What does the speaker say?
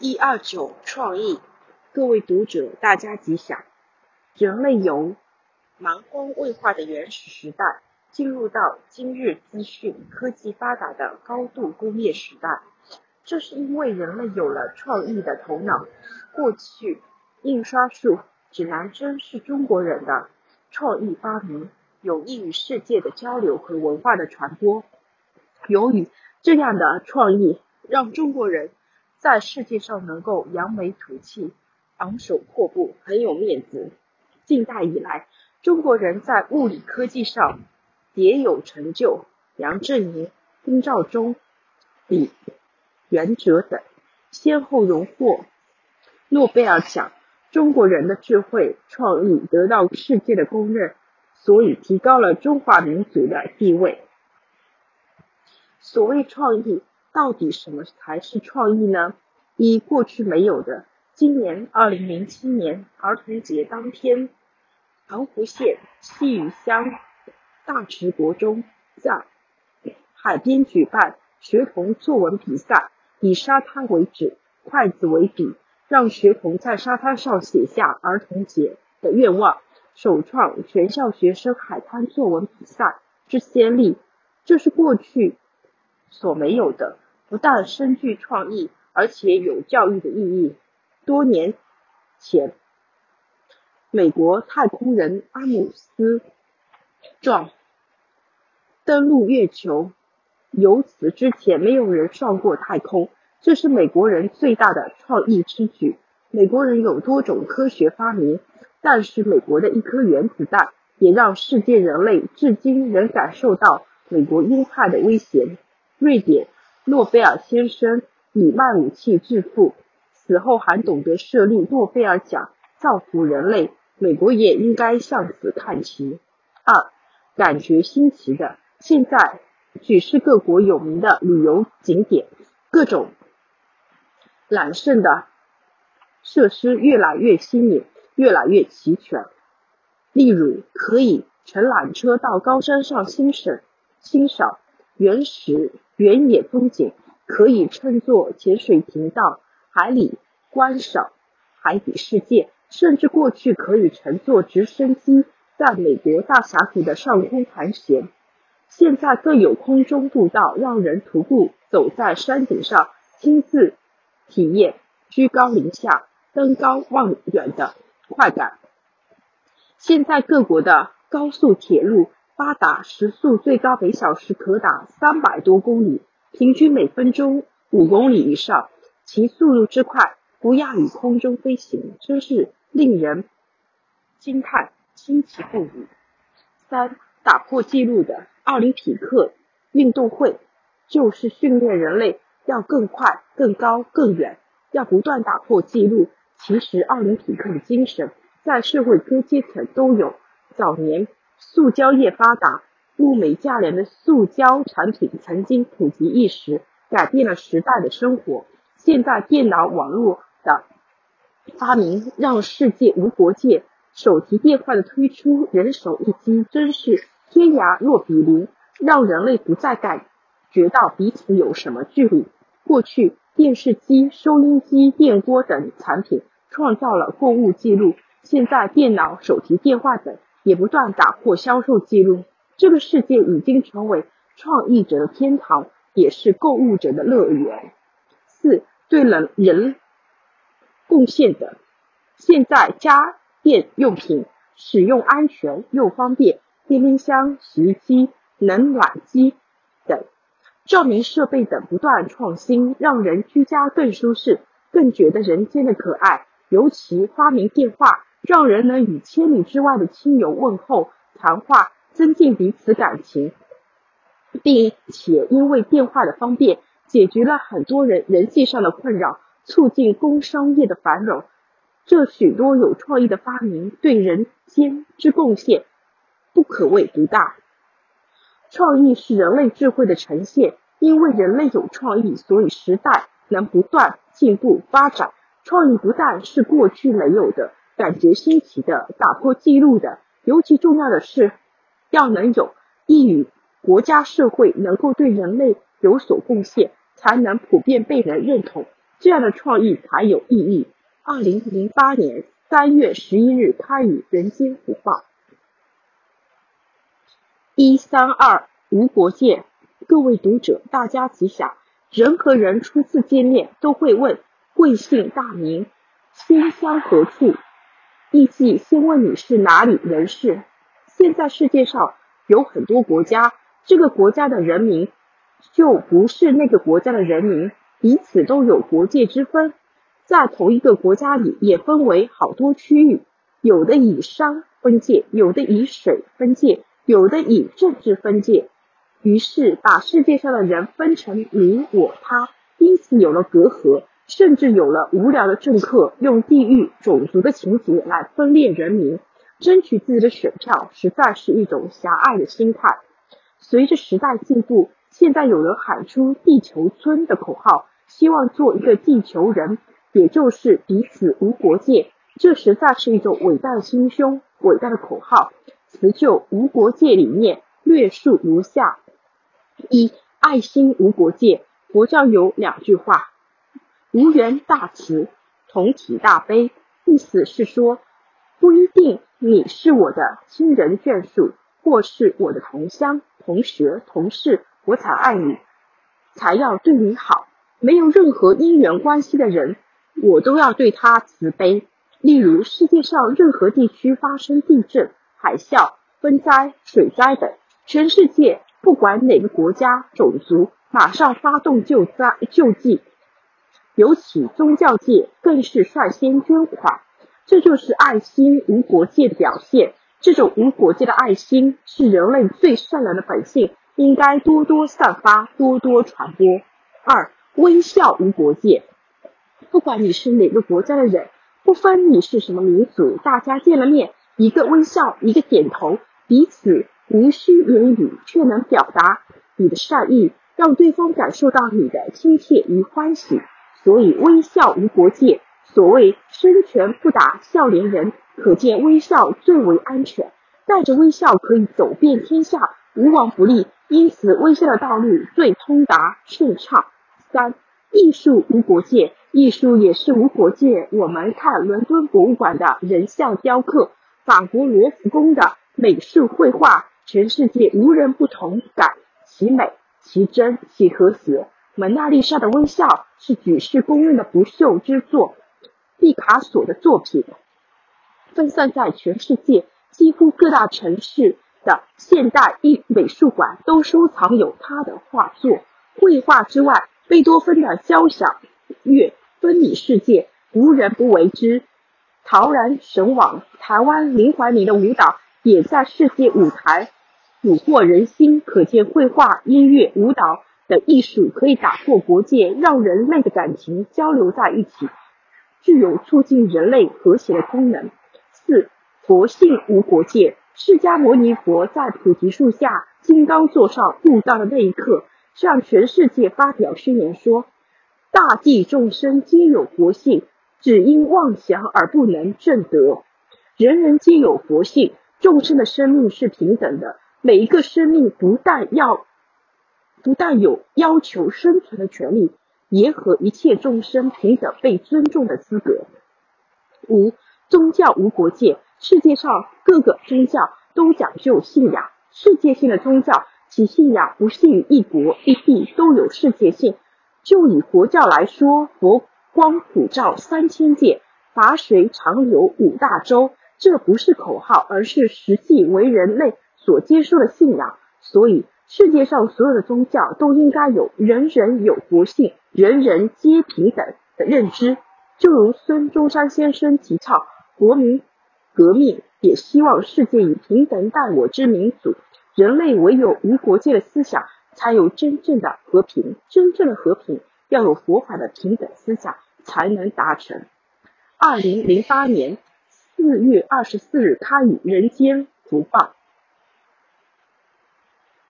一二九创意，各位读者大家吉祥。人类由蛮荒未化的原始时代，进入到今日资讯科技发达的高度工业时代，这是因为人类有了创意的头脑。过去印刷术、指南针是中国人的创意发明，有益于世界的交流和文化的传播。由于这样的创意，让中国人在世界上能够扬眉吐气、昂首阔步，很有面子。近代以来，中国人在物理科技上迭有成就，杨振宁、丁肇中、李元哲等先后荣获诺贝尔奖。中国人的智慧创意得到世界的公认，所以提高了中华民族的地位。所谓创意。到底什么才是创意呢？一、过去没有的。今年二零零七年儿童节当天，澎湖县西屿乡大池国中在海边举办学童作文比赛，以沙滩为纸，筷子为笔，让学童在沙滩上写下儿童节的愿望，首创全校学生海滩作文比赛之先例。这是过去所没有的。不但深具创意，而且有教育的意义。多年前，美国太空人阿姆斯壮登陆月球，由此之前没有人上过太空，这是美国人最大的创意之举。美国人有多种科学发明，但是美国的一颗原子弹也让世界人类至今仍感受到美国鹰派的威胁。瑞典。诺贝尔先生以卖武器致富，死后还懂得设立诺贝尔奖，造福人类。美国也应该向此看齐。二，感觉新奇的，现在举世各国有名的旅游景点，各种揽胜的设施越来越新颖，越来越齐全。例如，可以乘缆车到高山上欣赏欣赏原始。原野风景可以乘坐潜水艇到海里观赏海底世界，甚至过去可以乘坐直升机在美国大峡谷的上空盘旋。现在更有空中步道，让人徒步走在山顶上，亲自体验居高临下、登高望远的快感。现在各国的高速铁路。发达时速最高每小时可达三百多公里，平均每分钟五公里以上，其速度之快不亚于空中飞行，真是令人惊叹，惊奇不已。三、打破纪录的奥林匹克运动会，就是训练人类要更快、更高、更远，要不断打破纪录。其实奥林匹克的精神在社会各阶层都有。早年。塑胶业发达，物美价廉的塑胶产品曾经普及一时，改变了时代的生活。现在电脑网络的发明，让世界无国界。手提电话的推出，人手一机，真是天涯若比邻，让人类不再感觉到彼此有什么距离。过去，电视机、收音机、电锅等产品创造了购物记录，现在电脑、手提电话等。也不断打破销售记录，这个世界已经成为创意者的天堂，也是购物者的乐园。四，对人人贡献的，现在家电用品使用安全又方便，电冰箱、洗衣机、冷暖机等照明设备等不断创新，让人居家更舒适，更觉得人间的可爱。尤其发明电话。让人能与千里之外的亲友问候、谈话，增进彼此感情，并且因为电话的方便，解决了很多人人际上的困扰，促进工商业的繁荣。这许多有创意的发明对人间之贡献，不可谓不大。创意是人类智慧的呈现，因为人类有创意，所以时代能不断进步发展。创意不但是过去没有的。感觉新奇的，打破记录的，尤其重要的是，要能有益于国家社会，能够对人类有所贡献，才能普遍被人认同。这样的创意才有意义。二零零八年三月十一日刊于《人间福报》。一三二无国界，各位读者，大家吉祥。人和人初次见面都会问贵姓大名，迁乡何处，意即先问你是哪里人士。现在世界上有很多国家，这个国家的人民就不是那个国家的人民，彼此都有国界之分。在同一个国家里，也分为好多区域，有的以山分界，有的以水分界。有的以政治分界，于是把世界上的人分成你我他，因此有了隔阂，甚至有了无聊的政客用地域、种族的情节来分裂人民，争取自己的选票，实在是一种狭隘的心态。随着时代进步，现在有人喊出“地球村”的口号，希望做一个地球人，也就是彼此无国界，这实在是一种伟大的心胸，伟大的口号。辞旧无国界理念略述如下：一、爱心无国界。佛教有两句话：无缘大慈，同体大悲。意思是说，不一定你是我的亲人眷属，或是我的同乡、同学、同事，我才爱你，才要对你好。没有任何因缘关系的人，我都要对他慈悲。例如，世界上任何地区发生地震。海啸、风灾、水灾等，全世界不管哪个国家、种族，马上发动救灾救济，尤其宗教界更是率先捐款，这就是爱心无国界的表现。这种无国界的爱心是人类最善良的本性，应该多多散发，多多传播。二、微笑无国界，不管你是哪个国家的人，不分你是什么民族，大家见了面。一个微笑，一个点头，彼此无需言语，却能表达你的善意，让对方感受到你的亲切与欢喜。所以微笑无国界。所谓生拳不打笑脸人，可见微笑最为安全。带着微笑可以走遍天下，无往不利。因此，微笑的道路最通达顺畅。三、艺术无国界，艺术也是无国界。我们看伦敦博物馆的人像雕刻。法国罗浮宫的美术绘画，全世界无人不同感其美、其真、其和谐。蒙娜丽莎的微笑是举世公认的不朽之作。毕卡索的作品分散在全世界几乎各大城市的现代艺美术馆都收藏有他的画作。绘画之外，贝多芬的交响乐风靡世界，无人不为之。陶然神往，台湾林怀民的舞蹈也在世界舞台虏获人心。可见绘画、音乐、舞蹈的艺术可以打破国界，让人类的感情交流在一起，具有促进人类和谐的功能。四、佛性无国界。释迦牟尼佛在菩提树下金刚座上悟道的那一刻，向全世界发表宣言说：“大地众生皆有佛性。”只因妄想而不能证得。人人皆有佛性，众生的生命是平等的。每一个生命不但要，不但有要求生存的权利，也和一切众生平等被尊重的资格。五、宗教无国界。世界上各个宗教都讲究信仰，世界性的宗教，其信仰不限于一国一地，都有世界性。就以佛教来说，佛。光普照三千界，法水长流五大洲。这不是口号，而是实际为人类所接受的信仰。所以，世界上所有的宗教都应该有人人有佛性、人人皆平等的认知。就如孙中山先生提倡国民革命，也希望世界以平等待我之民族。人类唯有无国界的思想，才有真正的和平。真正的和平，要有佛法的平等思想。才能达成。二零零八年四月二十四日刊于《人间福报》。